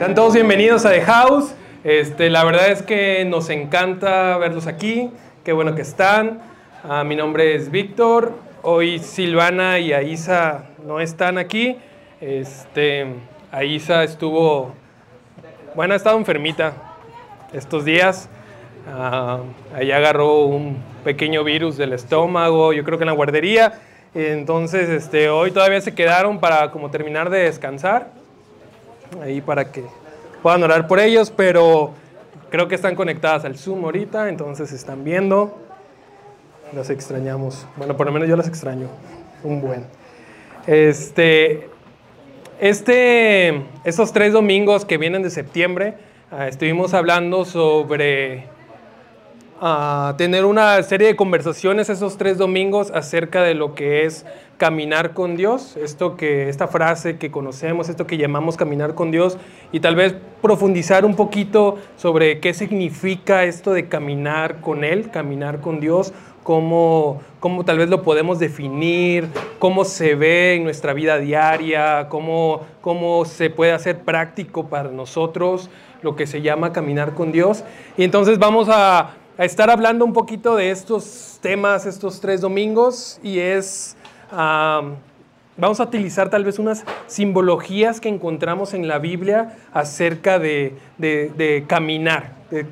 Sean todos bienvenidos a The House. Este, la verdad es que nos encanta verlos aquí. Qué bueno que están. Ah, mi nombre es Víctor. Hoy Silvana y Aisa no están aquí. Este, Aisa estuvo, bueno, ha estado enfermita estos días. Ah, ahí agarró un pequeño virus del estómago, yo creo que en la guardería. Entonces, este, hoy todavía se quedaron para como terminar de descansar, ahí para que puedan orar por ellos, pero creo que están conectadas al Zoom ahorita, entonces están viendo. Las extrañamos. Bueno, por lo menos yo las extraño. Un buen. Este, este, estos tres domingos que vienen de septiembre, ah, estuvimos hablando sobre a tener una serie de conversaciones esos tres domingos acerca de lo que es caminar con Dios, esto que esta frase que conocemos, esto que llamamos caminar con Dios. Y tal vez profundizar un poquito sobre qué significa esto de caminar con él, caminar con Dios, cómo, cómo tal vez lo podemos definir, cómo se ve en nuestra vida diaria, cómo, cómo se puede hacer práctico para nosotros lo que se llama caminar con Dios. Y entonces vamos a a estar hablando un poquito de estos temas estos tres domingos y es, vamos a utilizar tal vez unas simbologías que encontramos en la Biblia acerca de, de, caminar, de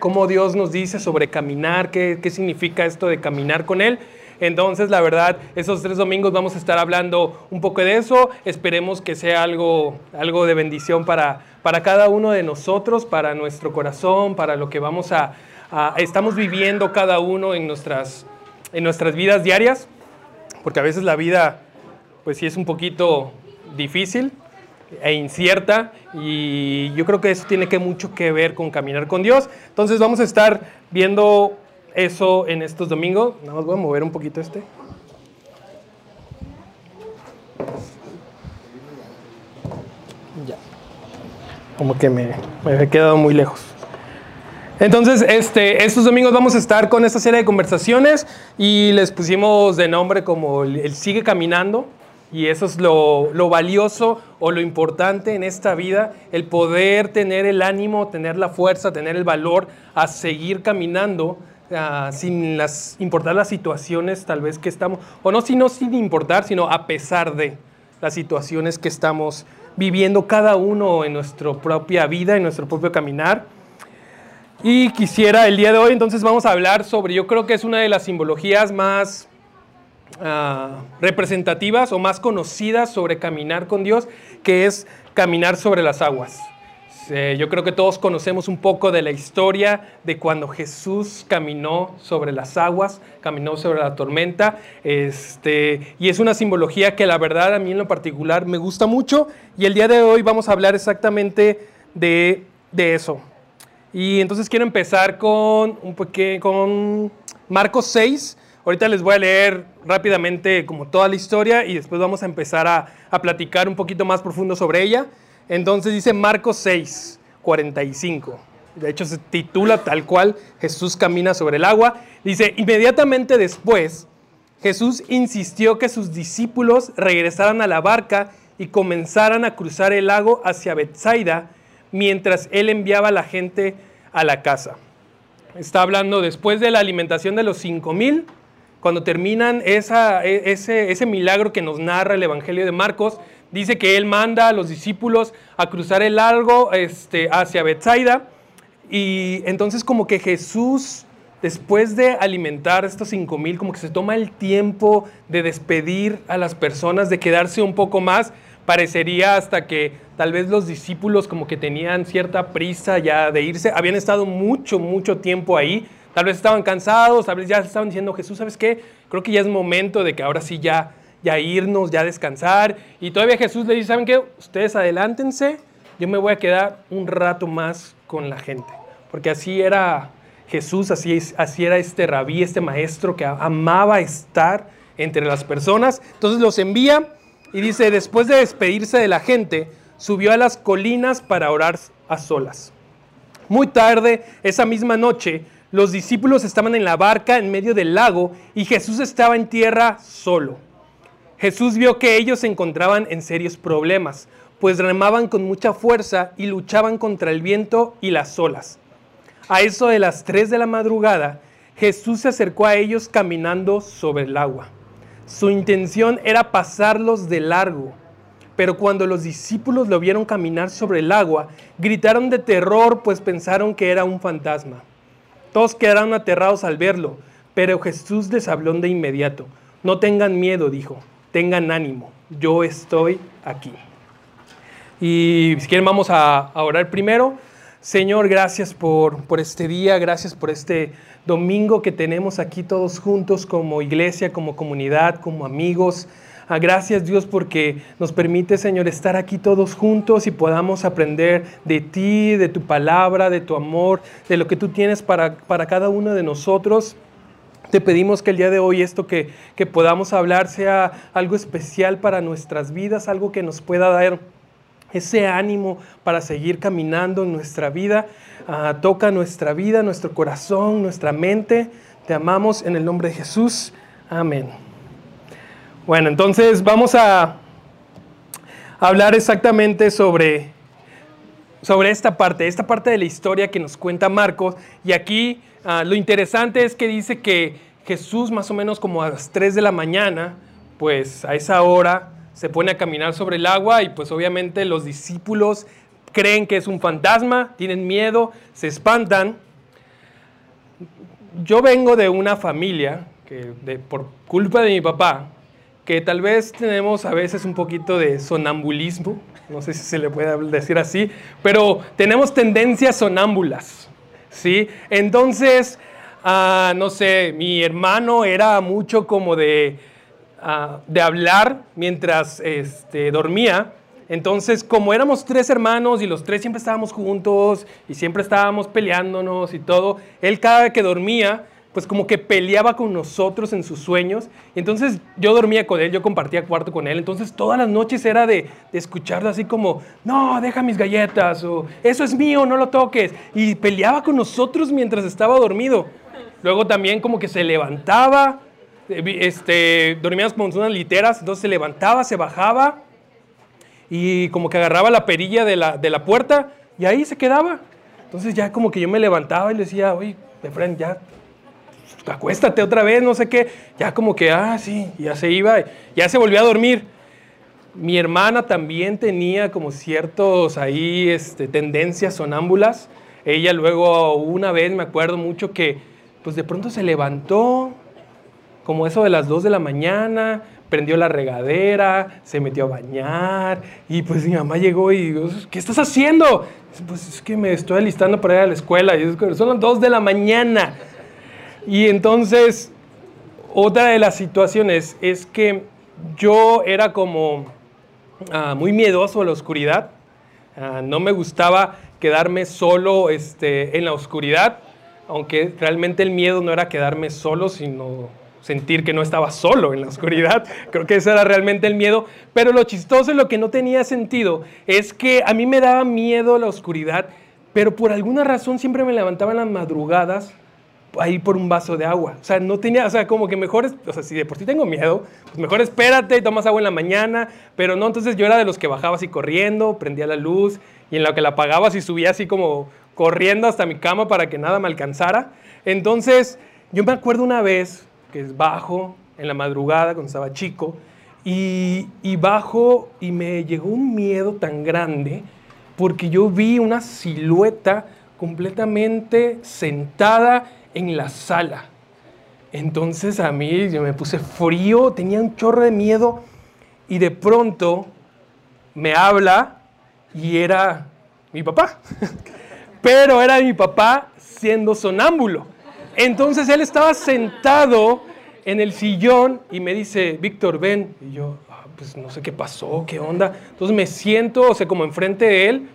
cómo Dios nos dice sobre caminar, qué, qué significa esto de caminar con Él. Entonces, la verdad, esos tres domingos vamos a estar hablando un poco de eso. Esperemos que sea algo, algo de bendición para, para cada uno de nosotros, para nuestro corazón, para lo que vamos a, Ah, estamos viviendo cada uno en nuestras, en nuestras vidas diarias, porque a veces la vida, pues sí es un poquito difícil e incierta y yo creo que eso tiene que mucho que ver con caminar con Dios. Entonces vamos a estar viendo eso en estos domingos. Nada más voy a mover un poquito este. Ya. Como que me, me he quedado muy lejos. Entonces, este, estos domingos vamos a estar con esta serie de conversaciones y les pusimos de nombre como el, sigue caminando. Y eso es lo, valioso o lo importante en esta vida, el poder tener el ánimo, tener la fuerza, tener el valor a seguir caminando ah, sin las, importar las situaciones tal vez que estamos, o no, sino sin importar, sino a pesar de las situaciones que estamos viviendo cada uno en nuestra propia vida, en nuestro propio caminar. Y quisiera el día de hoy entonces vamos a hablar sobre, yo creo que es una de las simbologías más ah, representativas o más conocidas sobre caminar con Dios, que es caminar sobre las aguas. yo creo que todos conocemos un poco de la historia de cuando Jesús caminó sobre las aguas, caminó sobre la tormenta, este, y es una simbología que la verdad a mí en lo particular me gusta mucho, y el día de hoy vamos a hablar exactamente de, de eso, y entonces quiero empezar con, un con Marcos 6. Ahorita les voy a leer rápidamente como toda la historia y después vamos a empezar a, a platicar un poquito más profundo sobre ella. Entonces dice Marcos 6, 45. De hecho se titula tal cual Jesús camina sobre el agua. Dice, inmediatamente después Jesús insistió que sus discípulos regresaran a la barca y comenzaran a cruzar el lago hacia Bethsaida mientras él enviaba a la gente a la casa. Está hablando después de la alimentación de los cinco mil, cuando terminan e, ese, ese milagro que nos narra el Evangelio de Marcos, dice que él manda a los discípulos a cruzar el lago este, hacia Bethsaida. Y entonces como que Jesús, después de alimentar a estos cinco mil, como que se toma el tiempo de despedir a las personas, de quedarse un poco más, parecería hasta que tal vez los discípulos como que tenían cierta prisa ya de irse, habían estado mucho, mucho tiempo ahí, tal vez estaban cansados, tal vez ya estaban diciendo, Jesús, ¿sabes qué? Creo que ya es momento de que ahora sí ya, ya irnos, ya descansar. Y todavía Jesús le dice, ¿saben qué? Ustedes adelántense, yo me voy a quedar un rato más con la gente. Porque así era Jesús, así, así era este rabí, este maestro que amaba estar entre las personas. Entonces los envía y dice, después de despedirse de la gente, subió a las colinas para orar a solas. Muy tarde, esa misma noche, los discípulos estaban en la barca en medio del lago y Jesús estaba en tierra solo. Jesús vio que ellos se encontraban en serios problemas, pues remaban con mucha fuerza y luchaban contra el viento y las olas. A eso de las 3 de la madrugada, Jesús se acercó a ellos caminando sobre el agua. Su intención era pasarlos de largo, pero cuando los discípulos lo vieron caminar sobre el agua, gritaron de terror, pues pensaron que era un fantasma. Todos quedaron aterrados al verlo, pero Jesús les habló de inmediato. No tengan miedo, dijo, tengan ánimo, yo estoy aquí. Y si quieren vamos a, orar primero. Señor, gracias por, por este día, gracias por este domingo que tenemos aquí todos juntos como iglesia, como comunidad, como amigos. Ah, gracias Dios porque nos permite, Señor, estar aquí todos juntos y podamos aprender de ti, de tu palabra, de tu amor, de lo que tú tienes para, para cada uno de nosotros. Te pedimos que el día de hoy esto que, que podamos hablar sea algo especial para nuestras vidas, algo que nos pueda dar ese ánimo para seguir caminando en nuestra vida. Ah, toca nuestra vida, nuestro corazón, nuestra mente. Te amamos en el nombre de Jesús. Amén. Bueno, entonces vamos a hablar exactamente sobre, sobre esta parte, esta parte de la historia que nos cuenta Marcos. Y aquí ah, lo interesante es que dice que Jesús más o menos como a las 3 de la mañana, pues a esa hora se pone a caminar sobre el agua y pues obviamente los discípulos creen que es un fantasma, tienen miedo, se espantan. Yo vengo de una familia que por culpa de mi papá, que tal vez tenemos a veces un poquito de sonambulismo, no sé si se le puede decir así, pero tenemos tendencias sonámbulas, ¿sí? Entonces, ah, no sé, mi hermano era mucho como de Ah, de hablar mientras este, dormía. Entonces, como éramos tres hermanos y los tres siempre estábamos juntos y siempre estábamos peleándonos y todo, él cada vez que dormía, pues como que peleaba con nosotros en sus sueños. Entonces yo dormía con él, yo compartía cuarto con él. Entonces todas las noches era de, de, escucharlo así como, no, deja mis galletas o eso es mío, no lo toques. Y peleaba con nosotros mientras estaba dormido. Luego también como que se levantaba este, dormíamos con unas literas, entonces se levantaba, se bajaba y como que agarraba la perilla de la, de la puerta y ahí se quedaba. Entonces ya como que yo me levantaba y le decía, oye, Efraín, ya acuéstate otra vez, no sé qué. Ya como que, ah, sí, ya se iba, ya se volvió a dormir. Mi hermana también tenía como ciertos ahí este, tendencias sonámbulas. Ella luego una vez me acuerdo mucho que pues de pronto se levantó, como eso de las 2 de la mañana, prendió la regadera, se metió a bañar y pues mi mamá llegó y dijo, ¿qué estás haciendo? Pues es que me estoy alistando para ir a la escuela y son las 2 de la mañana. Y entonces, otra de las situaciones es que yo era como ah, muy miedoso a la oscuridad, ah, no me gustaba quedarme solo este, en la oscuridad, aunque realmente el miedo no era quedarme solo, sino sentir que no estaba solo en la oscuridad. Creo que ese era realmente el miedo. Pero lo chistoso y lo que no tenía sentido es que a mí me daba miedo la oscuridad, pero por alguna razón siempre me levantaba en las madrugadas ahí por un vaso de agua. O sea, no tenía, o sea, como que mejor, o sea, si de por sí tengo miedo, pues mejor espérate y tomas agua en la mañana, pero no, entonces yo era de los que bajaba así corriendo, prendía la luz y en lo que la apagaba así subía así como corriendo hasta mi cama para que nada me alcanzara. Entonces, yo me acuerdo una vez que es bajo, en la madrugada, cuando estaba chico, y, bajo y me llegó un miedo tan grande porque yo vi una silueta completamente sentada en la sala. Entonces a mí yo me puse frío, tenía un chorro de miedo y de pronto me habla y era mi papá. Pero era mi papá siendo sonámbulo. Entonces él estaba sentado en el sillón y me dice, Víctor, ven. Y yo, ah, pues no sé qué pasó, qué onda. Entonces me siento, o sea, como enfrente de él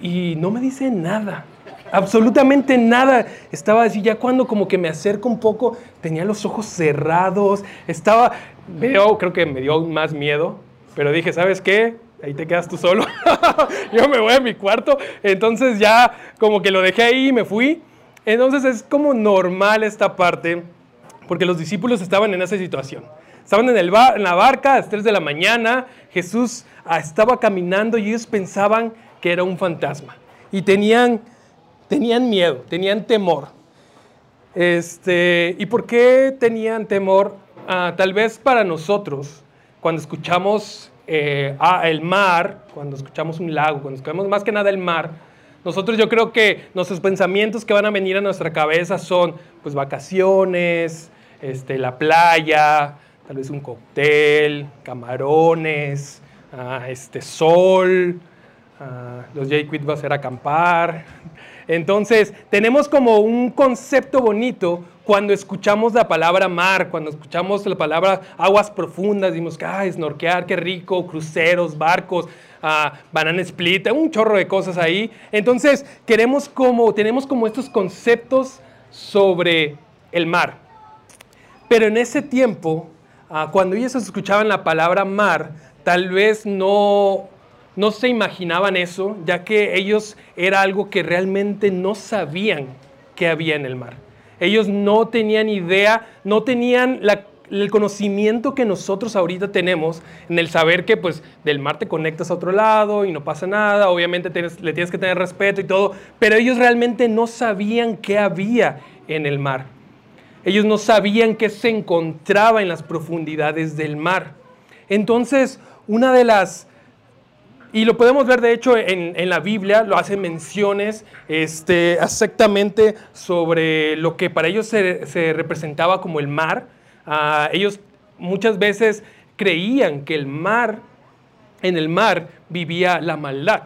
y no me dice nada. Absolutamente nada. Estaba así, ya cuando como que me acerco un poco, tenía los ojos cerrados, estaba, veo, creo que me dio más miedo, pero dije, ¿sabes qué? Ahí te quedas tú solo. Yo me voy a mi cuarto. Entonces ya como que lo dejé ahí y me fui. Entonces es como normal esta parte, porque los discípulos estaban en esa situación. estaban en, la barca a las 3 de la mañana, Jesús ah, estaba caminando y ellos pensaban que era un fantasma. Y tenían, tenían miedo, tenían temor. Este, ¿Y por qué tenían temor? Ah, tal vez para nosotros, cuando escuchamos eh, ah, el mar, cuando escuchamos un lago, cuando escuchamos más que nada el mar, nosotros yo creo que nuestros pensamientos que van a venir a nuestra cabeza son pues vacaciones, este, la playa, tal vez un cóctel, camarones, ah, este, sol, uh, los J-Quid va a ser acampar. Entonces, tenemos como un concepto bonito cuando escuchamos la palabra mar, cuando escuchamos la palabra aguas profundas, decimos que ah, snorkear, qué rico, cruceros, barcos, uh, banana split, un chorro de cosas ahí. Entonces, queremos como, tenemos como estos conceptos sobre el mar. Pero en ese tiempo, uh, cuando ellos escuchaban la palabra mar, tal vez no, no se imaginaban eso, ya que ellos era algo que realmente no sabían que había en el mar. Ellos no tenían idea, no tenían el conocimiento que nosotros ahorita tenemos en el saber que pues del mar te conectas a otro lado y no pasa nada, obviamente le tienes que tener respeto y todo, pero ellos realmente no sabían qué había en el mar. Ellos no sabían qué se encontraba en las profundidades del mar. Entonces, una de las y lo podemos ver, de hecho, en, la Biblia, lo hacen menciones este, exactamente sobre lo que para ellos se, representaba como el mar. Ah, ellos muchas veces creían que el mar, en el mar vivía la maldad.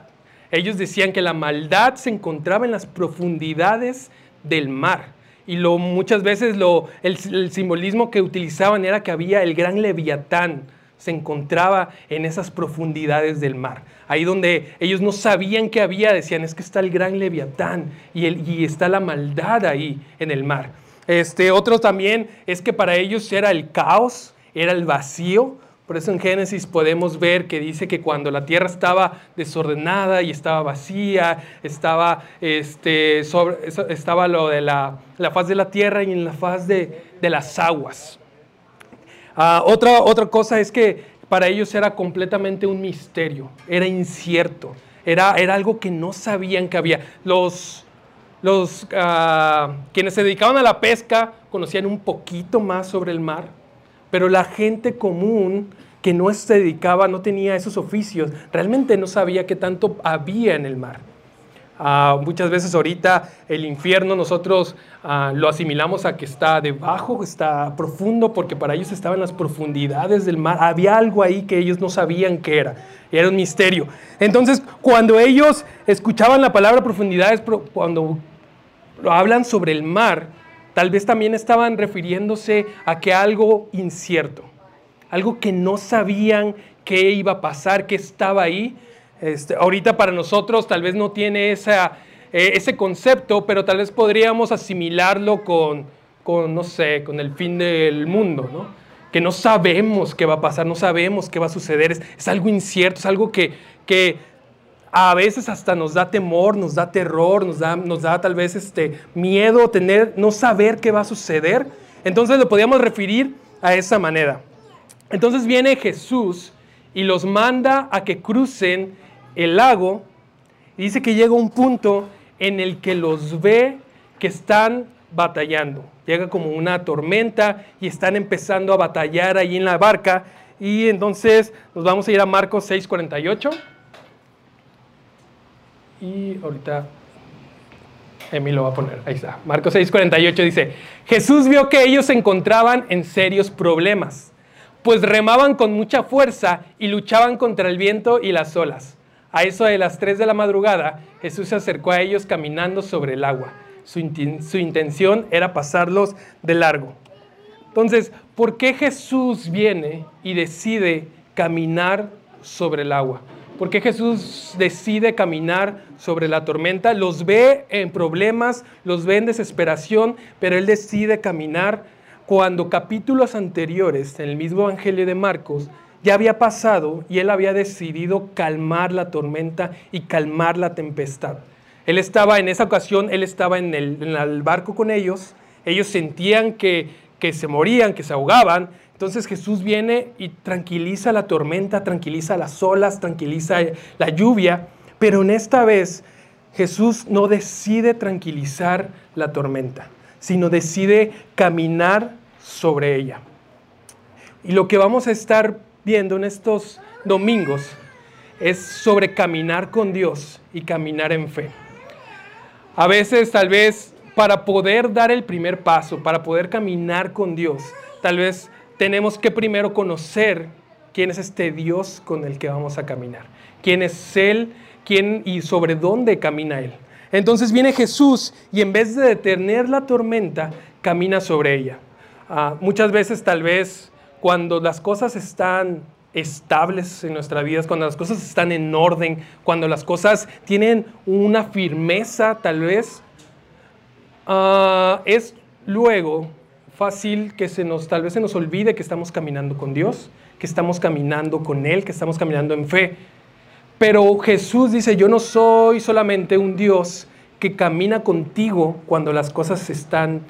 Ellos decían que la maldad se encontraba en las profundidades del mar. Y lo, muchas veces lo, el simbolismo que utilizaban era que había el gran leviatán, se encontraba en esas profundidades del mar. Ahí donde ellos no sabían que había, decían, es que está el gran leviatán y, el, y está la maldad ahí en el mar. Este, otro también es que para ellos era el caos, era el vacío. Por eso en Génesis podemos ver que dice que cuando la tierra estaba desordenada y estaba vacía, estaba, este, sobre, estaba lo de la, la, faz de la tierra y en la faz de, de las aguas. Ah, otra, otra cosa es que para ellos era completamente un misterio, era incierto, era, era algo que no sabían que había. Los, los ah, quienes se dedicaban a la pesca conocían un poquito más sobre el mar, pero la gente común que no se dedicaba, no tenía esos oficios, realmente no sabía qué tanto había en el mar. Ah, muchas veces ahorita el infierno nosotros ah, lo asimilamos a que está debajo, está profundo, porque para ellos estaba en las profundidades del mar. Había algo ahí que ellos no sabían qué era. Era un misterio. Entonces, cuando ellos escuchaban la palabra profundidades, cuando hablan sobre el mar, tal vez también estaban refiriéndose a que algo incierto, algo que no sabían qué iba a pasar, qué estaba ahí este, ahorita para nosotros tal vez no tiene eh, ese concepto, pero tal vez podríamos asimilarlo con, con, no sé, con el fin del mundo, ¿no? Que no sabemos qué va a pasar, no sabemos qué va a suceder, es, algo incierto, es algo que, que a veces hasta nos da temor, nos da terror, nos da, nos da tal vez este miedo tener, no saber qué va a suceder. Entonces lo podríamos referir a esa manera. Entonces viene Jesús y los manda a que crucen el lago dice que llega un punto en el que los ve que están batallando. Llega como una tormenta y están empezando a batallar ahí en la barca. Y entonces nos vamos a ir a Marcos 6:48. Y ahorita Emi lo va a poner. Ahí está. Marcos 6:48 dice, Jesús vio que ellos se encontraban en serios problemas, pues remaban con mucha fuerza y luchaban contra el viento y las olas a eso de las 3 de la madrugada, Jesús se acercó a ellos caminando sobre el agua. Su, intención era pasarlos de largo. Entonces, ¿por qué Jesús viene y decide caminar sobre el agua? ¿Por qué Jesús decide caminar sobre la tormenta? Los ve en problemas, los ve en desesperación, pero Él decide caminar cuando capítulos anteriores, en el mismo Evangelio de Marcos, ya había pasado y él había decidido calmar la tormenta y calmar la tempestad. Él estaba en esa ocasión, él estaba en el, barco con ellos, ellos sentían que, que se morían, que se ahogaban, Entonces Jesús viene y tranquiliza la tormenta, tranquiliza las olas, tranquiliza la lluvia, pero en esta vez Jesús no decide tranquilizar la tormenta, sino decide caminar sobre ella. Y lo que vamos a estar viendo en estos domingos es sobre caminar con Dios y caminar en fe. A veces tal vez para poder dar el primer paso, para poder caminar con Dios, tal vez tenemos que primero conocer quién es este Dios con el que vamos a caminar, quién es Él, quién y sobre dónde camina Él. Entonces viene Jesús y en vez de detener la tormenta, camina sobre ella. Ah, muchas veces tal vez cuando las cosas están estables en nuestras vidas, cuando las cosas están en orden, cuando las cosas tienen una firmeza tal vez, Ah, es luego fácil que se nos, tal vez se nos olvide que estamos caminando con Dios, que estamos caminando con Él, que estamos caminando en fe. Pero Jesús dice, yo no soy solamente un Dios que camina contigo cuando las cosas están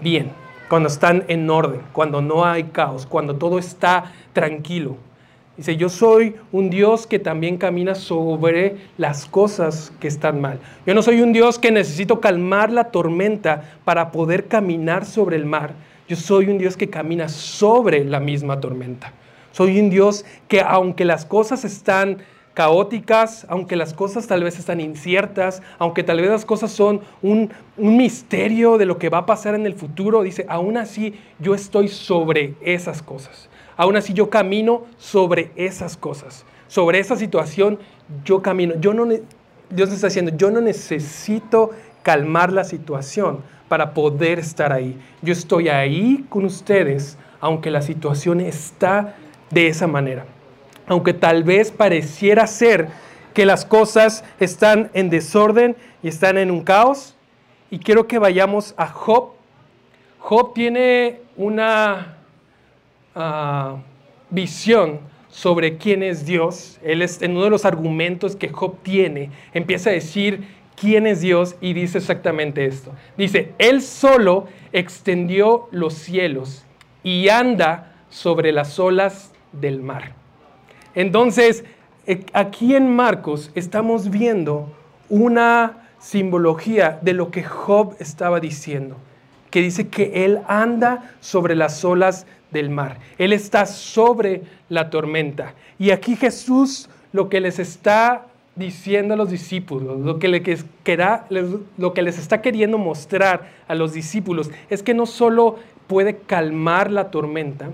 bien, cuando están en orden, cuando no hay caos, cuando todo está tranquilo. Dice, yo soy un Dios que también camina sobre las cosas que están mal. Yo no soy un Dios que necesito calmar la tormenta para poder caminar sobre el mar. Yo soy un Dios que camina sobre la misma tormenta. Soy un Dios que aunque las cosas están caóticas, aunque las cosas tal vez están inciertas, aunque tal vez las cosas son un, un, misterio de lo que va a pasar en el futuro, dice, aún así yo estoy sobre esas cosas. Aún así yo camino sobre esas cosas, sobre esa situación, yo camino. Yo no, Dios está diciendo, yo no necesito calmar la situación para poder estar ahí. Yo estoy ahí con ustedes, aunque la situación está de esa manera. Aunque tal vez pareciera ser que las cosas están en desorden y están en un caos. Y quiero que vayamos a Job. Job tiene una visión sobre quién es Dios. Él es en uno de los argumentos que Job tiene, empieza a decir quién es Dios y dice exactamente esto. Dice, Él solo extendió los cielos y anda sobre las olas del mar. Entonces, eh, aquí en Marcos estamos viendo una simbología de lo que Job estaba diciendo, que dice que Él anda sobre las olas del mar. Él está sobre la tormenta. Y aquí Jesús lo que les está diciendo a los discípulos, lo que, lo que les está queriendo mostrar a los discípulos es que no solo puede calmar la tormenta,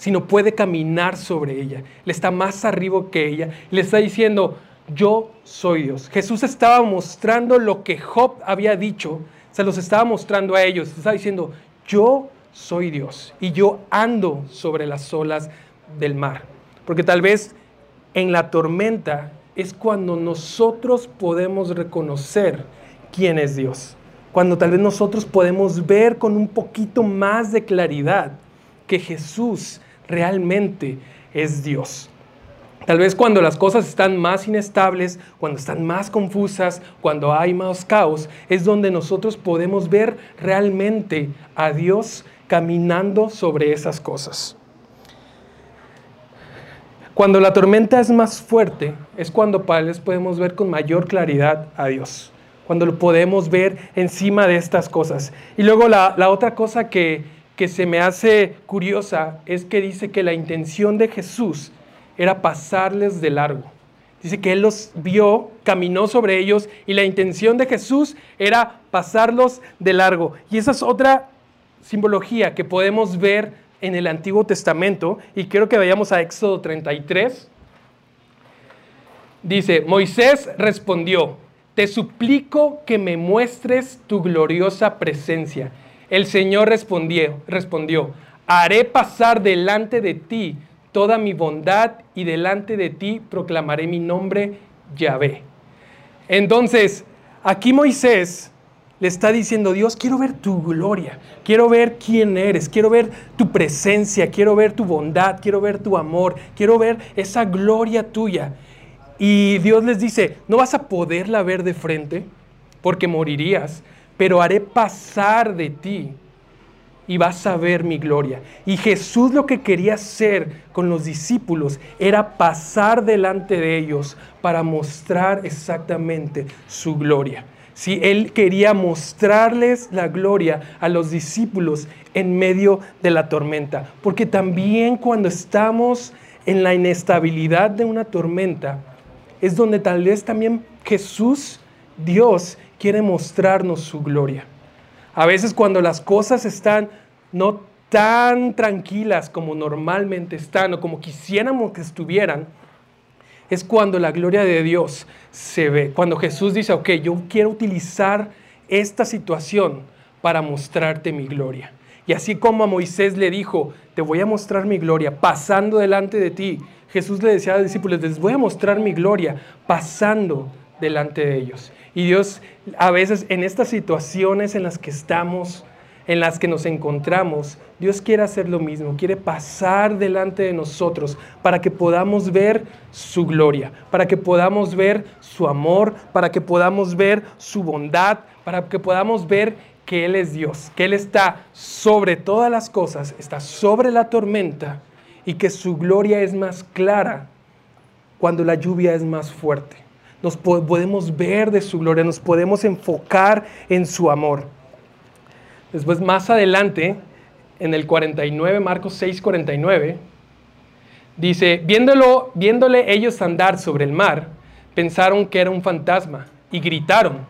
sino puede caminar sobre ella. Le está más arriba que ella. Le está diciendo, yo soy Dios. Jesús estaba mostrando lo que Job había dicho, se los estaba mostrando a ellos. Estaba diciendo, yo soy Dios y yo ando sobre las olas del mar. Porque tal vez en la tormenta es cuando nosotros podemos reconocer quién es Dios. Cuando tal vez nosotros podemos ver con un poquito más de claridad que Jesús realmente es Dios. Tal vez cuando las cosas están más inestables, cuando están más confusas, cuando hay más caos, es donde nosotros podemos ver realmente a Dios caminando sobre esas cosas. Cuando la tormenta es más fuerte, es cuando podemos ver con mayor claridad a Dios, cuando lo podemos ver encima de estas cosas. Y luego la, otra cosa que, que se me hace curiosa es que dice que la intención de Jesús era pasarles de largo. Dice que Él los vio, caminó sobre ellos y la intención de Jesús era pasarlos de largo. Y esa es otra simbología que podemos ver en el Antiguo Testamento y quiero que vayamos a Éxodo 33. Dice, Moisés respondió, te suplico que me muestres tu gloriosa presencia. El Señor respondió, respondió, haré pasar delante de ti toda mi bondad y delante de ti proclamaré mi nombre, Yahvé. Entonces, aquí Moisés le está diciendo, Dios, quiero ver tu gloria, quiero ver quién eres, quiero ver tu presencia, quiero ver tu bondad, quiero ver tu amor, quiero ver esa gloria tuya. Y Dios les dice, no vas a poderla ver de frente porque morirías, pero haré pasar de ti. y vas a ver mi gloria. Y Jesús lo que quería hacer con los discípulos era pasar delante de ellos para mostrar exactamente su gloria. Si él quería mostrarles la gloria a los discípulos en medio de la tormenta, porque también cuando estamos en la inestabilidad de una tormenta, es donde tal vez también Jesús, Dios, quiere mostrarnos su gloria. A veces cuando las cosas están no tan tranquilas como normalmente están o como quisiéramos que estuvieran, es cuando la gloria de Dios se ve. Cuando Jesús dice, ok, yo quiero utilizar esta situación para mostrarte mi gloria. Y así como a Moisés le dijo, te voy a mostrar mi gloria pasando delante de ti, Jesús le decía a los discípulos, les voy a mostrar mi gloria pasando delante de ellos. Y Dios a veces en estas situaciones en las que estamos, en las que nos encontramos, Dios quiere hacer lo mismo, quiere pasar delante de nosotros para que podamos ver su gloria, para que podamos ver su amor, para que podamos ver su bondad, para que podamos ver que Él es Dios, que Él está sobre todas las cosas, está sobre la tormenta y que su gloria es más clara cuando la lluvia es más fuerte nos podemos ver de su gloria, nos podemos enfocar en su amor. Después, más adelante, en el 49, Marcos 6, 49, dice, Viéndolo, viéndole ellos andar sobre el mar, pensaron que era un fantasma y gritaron,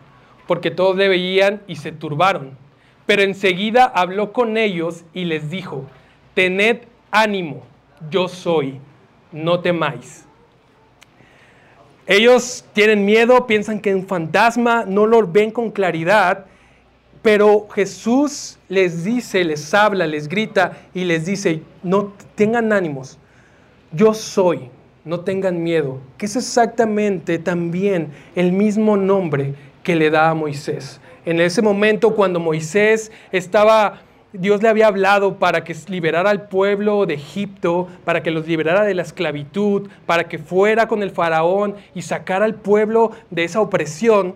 porque todos le veían y se turbaron. Pero enseguida habló con ellos y les dijo, tened ánimo, yo soy, no temáis. Ellos tienen miedo, piensan que es un fantasma, no lo ven con claridad, pero Jesús les dice, les habla, les grita y les dice, no tengan ánimos, yo soy, no tengan miedo, que es exactamente también el mismo nombre que le da a Moisés. En ese momento cuando Moisés estaba Dios le había hablado para que liberara al pueblo de Egipto, para que los liberara de la esclavitud, para que fuera con el faraón y sacara al pueblo de esa opresión.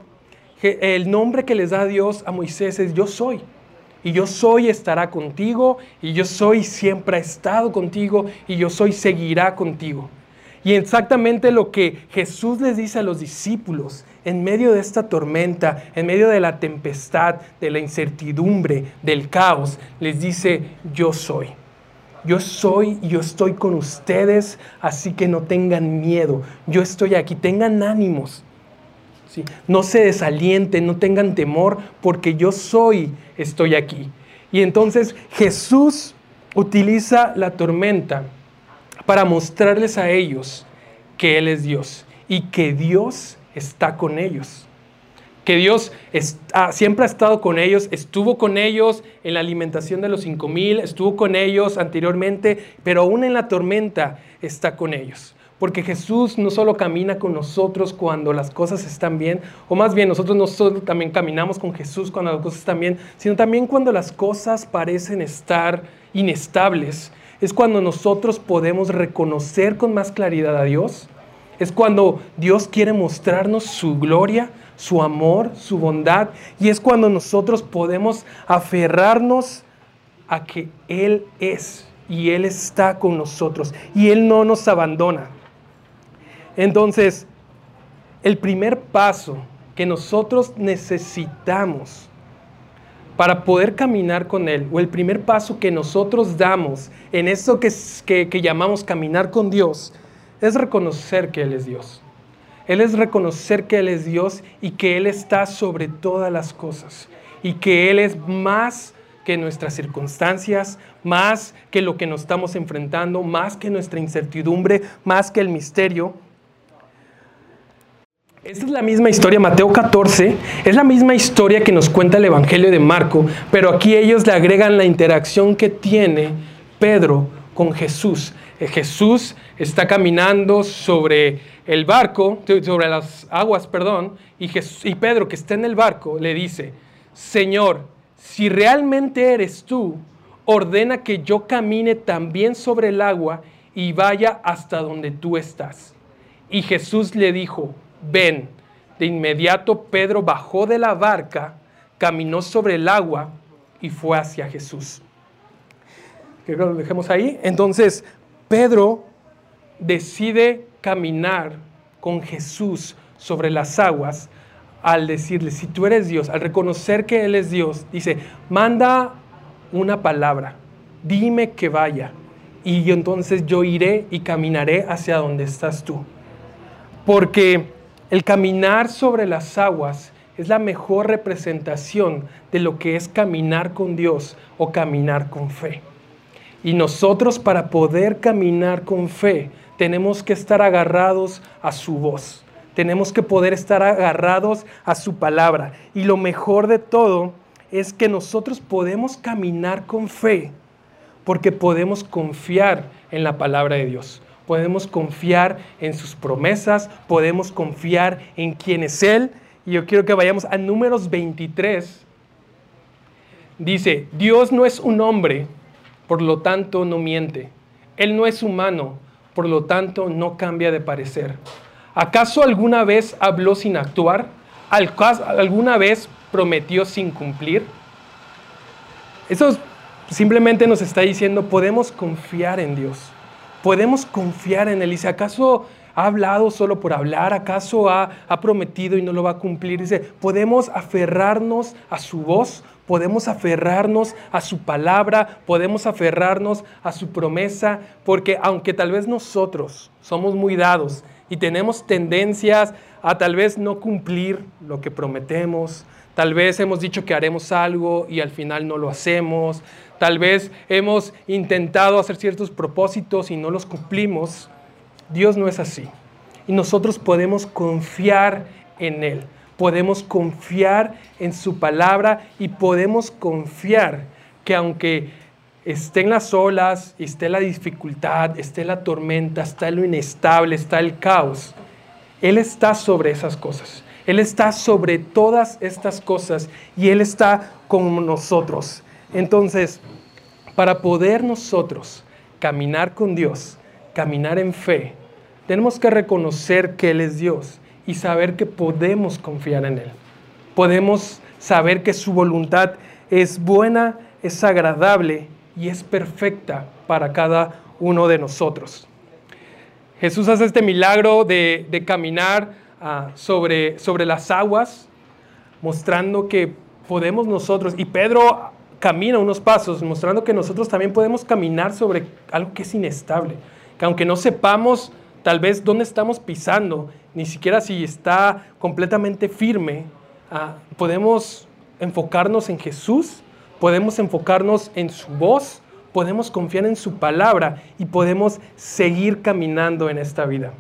El nombre que les da Dios a Moisés es yo soy. Y yo soy estará contigo, y yo soy siempre ha estado contigo, y yo soy seguirá contigo. Y exactamente lo que Jesús les dice a los discípulos en medio de esta tormenta, en medio de la tempestad, de la incertidumbre, del caos, les dice, yo soy. Yo soy y yo estoy con ustedes, así que no tengan miedo. Yo estoy aquí, tengan ánimos. No se desalienten, no tengan temor, porque yo soy, estoy aquí. Y entonces Jesús utiliza la tormenta para mostrarles a ellos que Él es Dios y que Dios está con ellos. Que Dios siempre ha estado con ellos, estuvo con ellos en la alimentación de los cinco mil, estuvo con ellos anteriormente, pero aún en la tormenta está con ellos. Porque Jesús no solo camina con nosotros cuando las cosas están bien, o más bien nosotros no solo también caminamos con Jesús cuando las cosas están bien, sino también cuando las cosas parecen estar inestables. Es cuando nosotros podemos reconocer con más claridad a Dios es cuando Dios quiere mostrarnos su gloria, su amor, su bondad. Y es cuando nosotros podemos aferrarnos a que Él es y Él está con nosotros y Él no nos abandona. Entonces, el primer paso que nosotros necesitamos para poder caminar con Él, o el primer paso que nosotros damos en eso que, que, que llamamos caminar con Dios, es reconocer que Él es Dios. Él es reconocer que Él es Dios y que Él está sobre todas las cosas y que Él es más que nuestras circunstancias, más que lo que nos estamos enfrentando, más que nuestra incertidumbre, más que el misterio. Esta es la misma historia, Mateo 14, es la misma historia que nos cuenta el Evangelio de Marco, pero aquí ellos le agregan la interacción que tiene Pedro con Jesús. Eh, Jesús está caminando sobre el barco, sobre las aguas, perdón, y, Pedro que está en el barco le dice, Señor, si realmente eres tú, ordena que yo camine también sobre el agua y vaya hasta donde tú estás. Y Jesús le dijo, ven. De inmediato Pedro bajó de la barca, caminó sobre el agua y fue hacia Jesús. que lo dejemos ahí. Entonces, Pedro decide caminar con Jesús sobre las aguas al decirle, si tú eres Dios, al reconocer que Él es Dios, dice, manda una palabra, dime que vaya, y entonces yo iré y caminaré hacia donde estás tú. Porque el caminar sobre las aguas es la mejor representación de lo que es caminar con Dios o caminar con fe. Y nosotros para poder caminar con fe tenemos que estar agarrados a su voz. Tenemos que poder estar agarrados a su palabra. Y lo mejor de todo es que nosotros podemos caminar con fe porque podemos confiar en la palabra de Dios. Podemos confiar en sus promesas, podemos confiar en quién es Él. Y yo quiero que vayamos a números 23. Dice, Dios no es un hombre, por lo tanto no miente. Él no es humano, por lo tanto no cambia de parecer. ¿Acaso alguna vez habló sin actuar? ¿Alguna vez prometió sin cumplir? Eso simplemente nos está diciendo, podemos confiar en Dios. Podemos confiar en Él. Y si acaso ha hablado solo por hablar, acaso ha, prometido y no lo va a cumplir, dice, podemos aferrarnos a su voz, podemos aferrarnos a su palabra, podemos aferrarnos a su promesa, porque aunque tal vez nosotros somos muy dados y tenemos tendencias a tal vez no cumplir lo que prometemos, tal vez hemos dicho que haremos algo y al final no lo hacemos, tal vez hemos intentado hacer ciertos propósitos y no los cumplimos, Dios no es así. Y nosotros podemos confiar en Él podemos confiar en su palabra y podemos confiar que aunque estén las olas, esté la dificultad, esté la tormenta, está lo inestable, está el caos, Él está sobre esas cosas. Él está sobre todas estas cosas y Él está con nosotros. Entonces, para poder nosotros caminar con Dios, caminar en fe, tenemos que reconocer que Él es Dios y saber que podemos confiar en Él. Podemos saber que su voluntad es buena, es agradable y es perfecta para cada uno de nosotros. Jesús hace este milagro de, caminar ah, sobre, sobre las aguas, mostrando que podemos nosotros, y Pedro camina unos pasos, mostrando que nosotros también podemos caminar sobre algo que es inestable, que aunque no sepamos tal vez dónde estamos pisando, ni siquiera si está completamente firme, ah, podemos enfocarnos en Jesús, podemos enfocarnos en su voz, podemos confiar en su palabra y podemos seguir caminando en esta vida.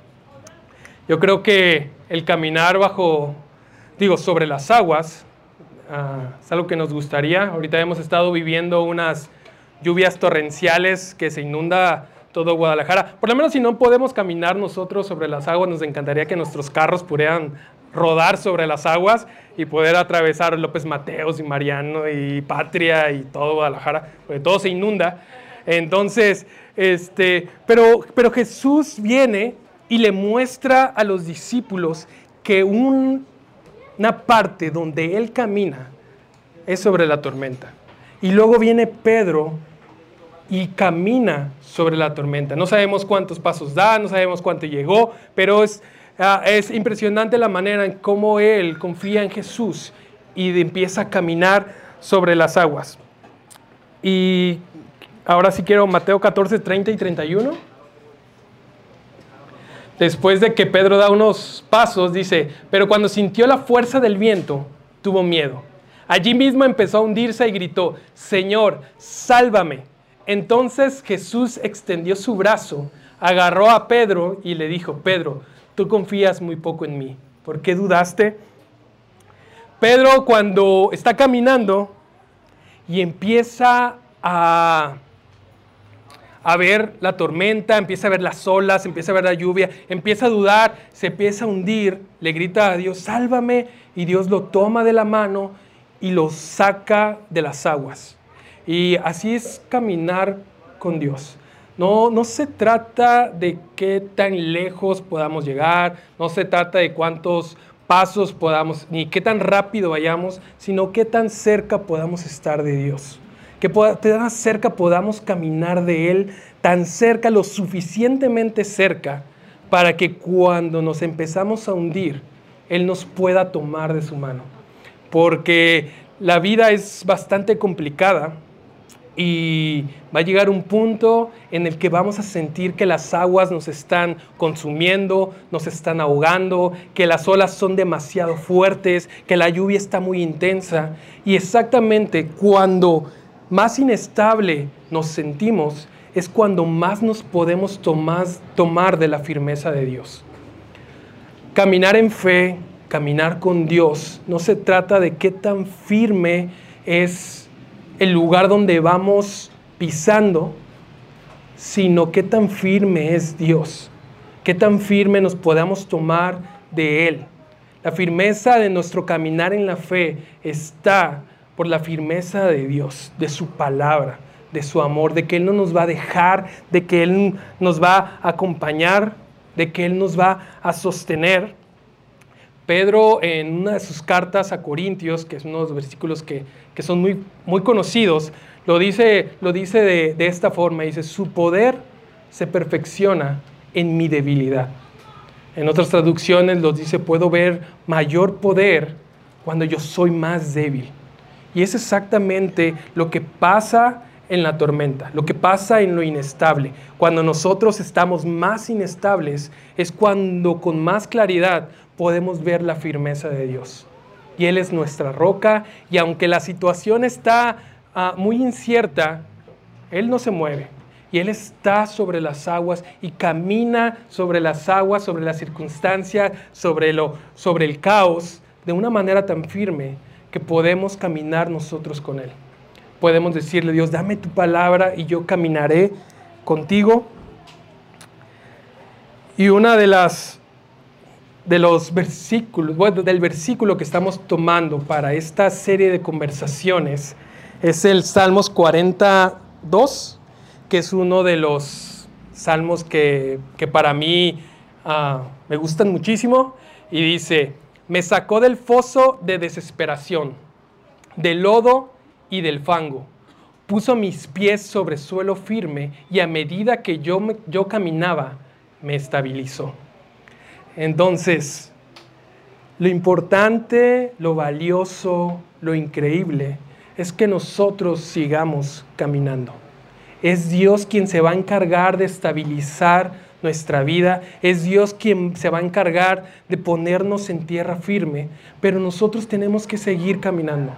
Yo creo que el caminar bajo, digo, sobre las aguas, ah, es algo que nos gustaría. Ahorita hemos estado viviendo unas lluvias torrenciales que se inunda todo Guadalajara. Por lo menos si no podemos caminar nosotros sobre las aguas, nos encantaría que nuestros carros pudieran rodar sobre las aguas y poder atravesar López Mateos y Mariano y Patria y todo Guadalajara, porque todo se inunda. Entonces, este, pero, pero Jesús viene y le muestra a los discípulos que una parte donde Él camina es sobre la tormenta. Y luego viene Pedro y camina sobre la tormenta. No sabemos cuántos pasos da, no sabemos cuánto llegó, pero es, ah, es impresionante la manera en cómo él confía en Jesús y empieza a caminar sobre las aguas. Y ahora sí quiero Mateo 14, 30 y 31. Después de que Pedro da unos pasos, dice, pero cuando sintió la fuerza del viento, tuvo miedo. Allí mismo empezó a hundirse y gritó, Señor, sálvame. Entonces Jesús extendió su brazo, agarró a Pedro y le dijo, Pedro, tú confías muy poco en mí. ¿Por qué dudaste? Pedro cuando está caminando y empieza a, a ver la tormenta, empieza a ver las olas, empieza a ver la lluvia, empieza a dudar, se empieza a hundir, le grita a Dios, sálvame, y Dios lo toma de la mano y lo saca de las aguas. Y así es caminar con Dios. No, no se trata de qué tan lejos podamos llegar, no se trata de cuántos pasos podamos, ni qué tan rápido vayamos, sino qué tan cerca podamos estar de Dios. que tan cerca podamos caminar de Él, tan cerca, lo suficientemente cerca, para que cuando nos empezamos a hundir, Él nos pueda tomar de su mano. Porque la vida es bastante complicada y va a llegar un punto en el que vamos a sentir que las aguas nos están consumiendo, nos están ahogando, que las olas son demasiado fuertes, que la lluvia está muy intensa. Y exactamente cuando más inestable nos sentimos, es cuando más nos podemos tomar, tomar de la firmeza de Dios. Caminar en fe, caminar con Dios, no se trata de qué tan firme es el lugar donde vamos pisando, sino qué tan firme es Dios, qué tan firme nos podamos tomar de Él. La firmeza de nuestro caminar en la fe está por la firmeza de Dios, de su palabra, de su amor, de que Él no nos va a dejar, de que Él nos va a acompañar, de que Él nos va a sostener. Pedro en una de sus cartas a Corintios, que es uno de los versículos que, son muy, muy conocidos, lo dice, lo dice de, de esta forma, dice, su poder se perfecciona en mi debilidad. En otras traducciones lo dice, puedo ver mayor poder cuando yo soy más débil. Y es exactamente lo que pasa en la tormenta, lo que pasa en lo inestable. Cuando nosotros estamos más inestables es cuando con más claridad podemos ver la firmeza de Dios. Y Él es nuestra roca y aunque la situación está ah, muy incierta, Él no se mueve. Y Él está sobre las aguas y camina sobre las aguas, sobre la circunstancia, sobre, lo, sobre el caos, de una manera tan firme que podemos caminar nosotros con Él. Podemos decirle, Dios, dame tu palabra y yo caminaré contigo. Y una de las de los versículos, bueno, del versículo que estamos tomando para esta serie de conversaciones es el Salmos 42, que es uno de los salmos que, para mí ah, me gustan muchísimo, y dice, me sacó del foso de desesperación, del lodo y del fango, puso mis pies sobre suelo firme y a medida que yo, yo caminaba, me estabilizó. Entonces, lo importante, lo valioso, lo increíble es que nosotros sigamos caminando. Es Dios quien se va a encargar de estabilizar nuestra vida, es Dios quien se va a encargar de ponernos en tierra firme, pero nosotros tenemos que seguir caminando.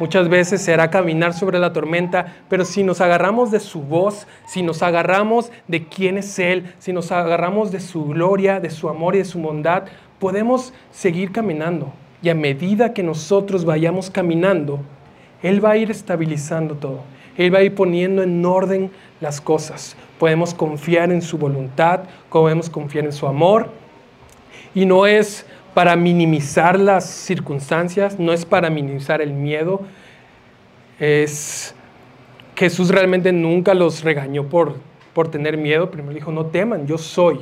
Muchas veces será caminar sobre la tormenta, pero si nos agarramos de su voz, si nos agarramos de quién es Él, si nos agarramos de su gloria, de su amor y de su bondad, podemos seguir caminando. Y a medida que nosotros vayamos caminando, Él va a ir estabilizando todo. Él va a ir poniendo en orden las cosas. Podemos confiar en su voluntad, podemos confiar en su amor. Y no es para minimizar las circunstancias, no es para minimizar el miedo. Es Jesús realmente nunca los regañó por, por tener miedo, primero dijo, no teman, yo soy.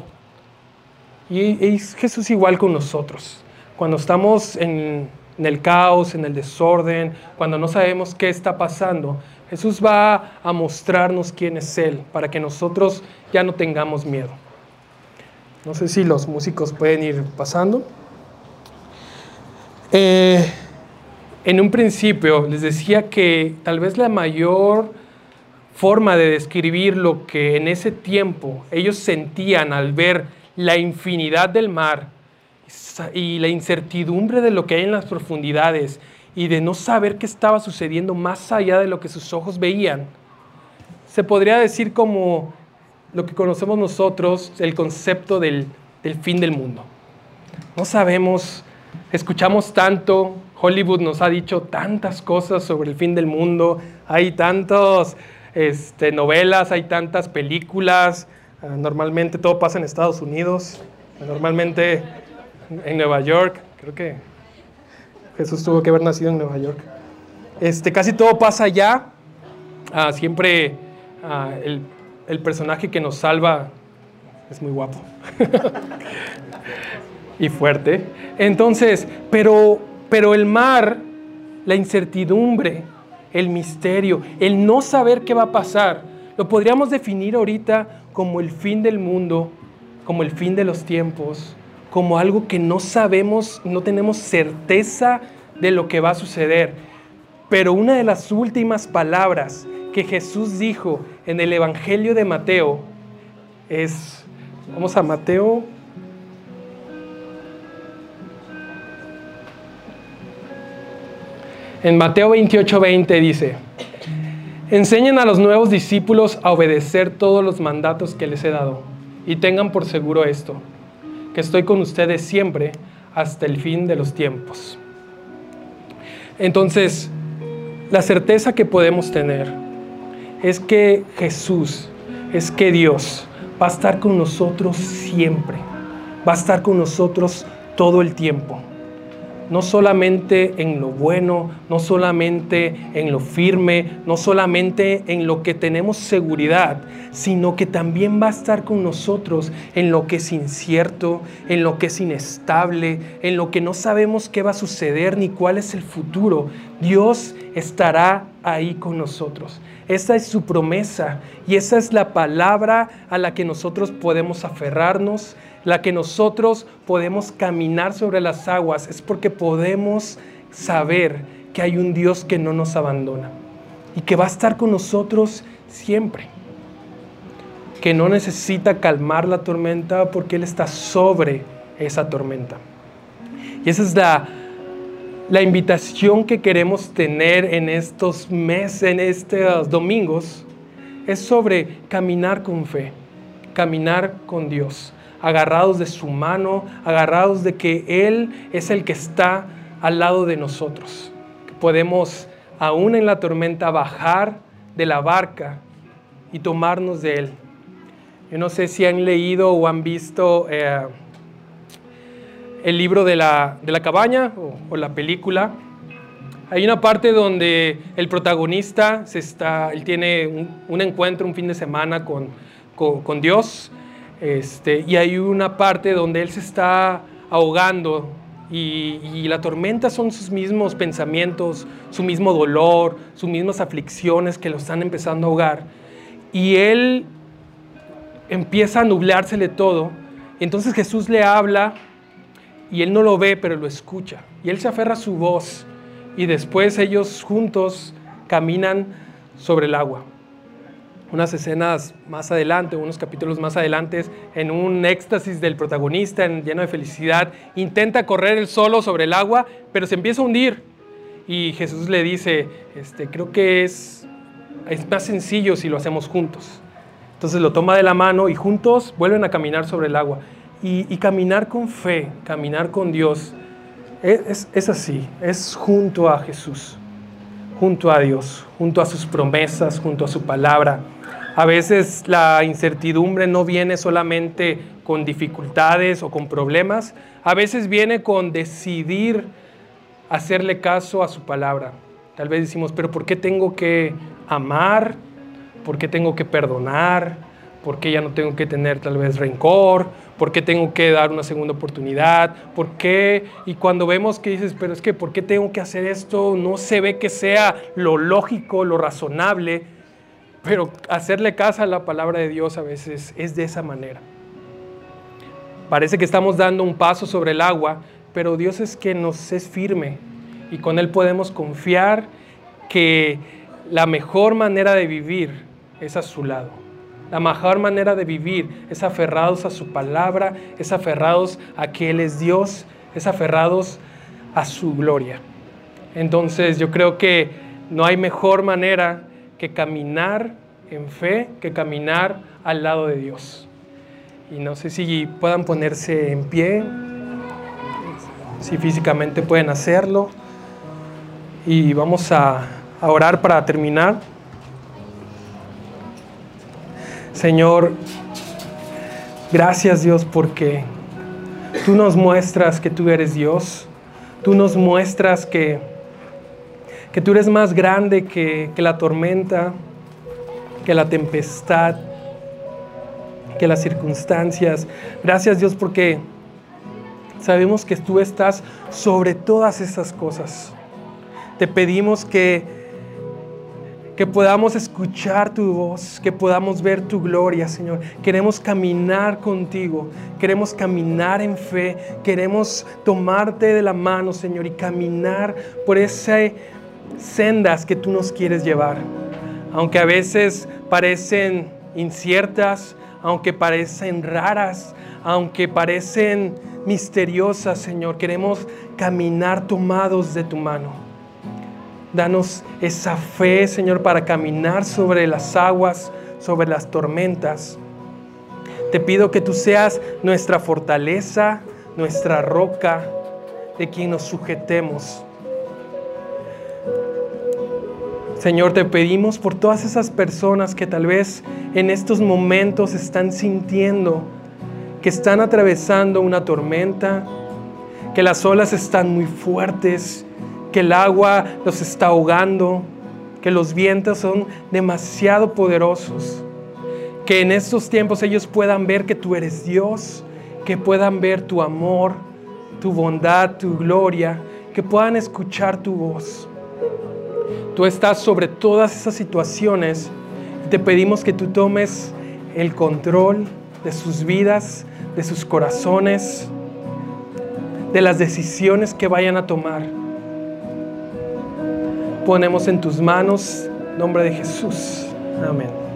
Y es Jesús igual con nosotros. Cuando estamos en, en el caos, en el desorden, cuando no sabemos qué está pasando, Jesús va a mostrarnos quién es Él para que nosotros ya no tengamos miedo. No sé si los músicos pueden ir pasando. Eh, en un principio les decía que tal vez la mayor forma de describir lo que en ese tiempo ellos sentían al ver la infinidad del mar y la incertidumbre de lo que hay en las profundidades y de no saber qué estaba sucediendo más allá de lo que sus ojos veían, se podría decir como lo que conocemos nosotros, el concepto del, del fin del mundo. No sabemos escuchamos tanto, Hollywood nos ha dicho tantas cosas sobre el fin del mundo, hay tantas este, novelas, hay tantas películas, ah, normalmente todo pasa en Estados Unidos, normalmente en Nueva York, creo que Jesús tuvo que haber nacido en Nueva York. Este, casi todo pasa allá, ah, siempre ah, el personaje que nos salva es muy guapo. y fuerte. Entonces, pero, pero el mar, la incertidumbre, el misterio, el no saber qué va a pasar. Lo podríamos definir ahorita como el fin del mundo, como el fin de los tiempos, como algo que no sabemos, no tenemos certeza de lo que va a suceder. Pero una de las últimas palabras que Jesús dijo en el Evangelio de Mateo es, vamos a Mateo. En Mateo 28, 20 dice, enseñen a los nuevos discípulos a obedecer todos los mandatos que les he dado y tengan por seguro esto, que estoy con ustedes siempre hasta el fin de los tiempos. Entonces, la certeza que podemos tener es que Jesús, es que Dios va a estar con nosotros siempre, va a estar con nosotros todo el tiempo no solamente en lo bueno, no solamente en lo firme, no solamente en lo que tenemos seguridad, sino que también va a estar con nosotros en lo que es incierto, en lo que es inestable, en lo que no sabemos qué va a suceder ni cuál es el futuro. Dios estará ahí con nosotros. Esa es su promesa y esa es la palabra a la que nosotros podemos aferrarnos la que nosotros podemos caminar sobre las aguas, es porque podemos saber que hay un Dios que no nos abandona y que va a estar con nosotros siempre. Que no necesita calmar la tormenta porque Él está sobre esa tormenta. Y esa es la, la invitación que queremos tener en estos meses, en estos domingos, es sobre caminar con fe, caminar con Dios agarrados de su mano, agarrados de que Él es el que está al lado de nosotros. podemos, aún en la tormenta, bajar de la barca y tomarnos de Él. Yo no sé si han leído o han visto eh, el libro de la, cabaña o, la película. Hay una parte donde el protagonista se está, él tiene un, encuentro un fin de semana con, con Dios este, y hay una parte donde él se está ahogando y, la tormenta son sus mismos pensamientos, su mismo dolor, sus mismas aflicciones que lo están empezando a ahogar. Y él empieza a nublársele todo. Y entonces Jesús le habla y él no lo ve, pero lo escucha. Y él se aferra a su voz. Y después ellos juntos caminan sobre el agua unas escenas más adelante, unos capítulos más adelante, en un éxtasis del protagonista, en, lleno de felicidad, intenta correr él solo sobre el agua, pero se empieza a hundir. Y Jesús le dice, este, creo que es, es más sencillo si lo hacemos juntos. Entonces lo toma de la mano y juntos vuelven a caminar sobre el agua. Y, caminar con fe, caminar con Dios, es, es así, es junto a Jesús, junto a Dios, junto a sus promesas, junto a su palabra. A veces la incertidumbre no viene solamente con dificultades o con problemas, a veces viene con decidir hacerle caso a su palabra. Tal vez decimos, pero ¿por qué tengo que amar? ¿Por qué tengo que perdonar? ¿Por qué ya no tengo que tener tal vez rencor? ¿Por qué tengo que dar una segunda oportunidad? ¿Por qué? Y cuando vemos que dices, pero es que ¿por qué tengo que hacer esto? No se ve que sea lo lógico, lo razonable pero hacerle caso a la palabra de Dios a veces es de esa manera. Parece que estamos dando un paso sobre el agua, pero Dios es que nos es firme y con Él podemos confiar que la mejor manera de vivir es a su lado. La mejor manera de vivir es aferrados a su palabra, es aferrados a que Él es Dios, es aferrados a su gloria. Entonces yo creo que no hay mejor manera que caminar en fe, que caminar al lado de Dios. Y no sé si puedan ponerse en pie, si físicamente pueden hacerlo. Y vamos a, orar para terminar. Señor, gracias Dios porque tú nos muestras que tú eres Dios. Tú nos muestras que que tú eres más grande que, la tormenta, que la tempestad, que las circunstancias. Gracias Dios porque sabemos que tú estás sobre todas estas cosas. Te pedimos que, que podamos escuchar tu voz, que podamos ver tu gloria, Señor. Queremos caminar contigo, queremos caminar en fe, queremos tomarte de la mano, Señor, y caminar por esas sendas que tú nos quieres llevar. Aunque a veces parecen inciertas, aunque parecen raras, aunque parecen misteriosas, Señor, queremos caminar tomados de tu mano. Danos esa fe, Señor, para caminar sobre las aguas, sobre las tormentas. Te pido que tú seas nuestra fortaleza, nuestra roca, de quien nos sujetemos. Señor, te pedimos por todas esas personas que tal vez en estos momentos están sintiendo que están atravesando una tormenta, que las olas están muy fuertes, que el agua los está ahogando, que los vientos son demasiado poderosos, que en estos tiempos ellos puedan ver que tú eres Dios, que puedan ver tu amor, tu bondad, tu gloria, que puedan escuchar tu voz. Tú estás sobre todas esas situaciones y te pedimos que tú tomes el control de sus vidas, de sus corazones, de las decisiones que vayan a tomar ponemos en tus manos, nombre de Jesús. Amén.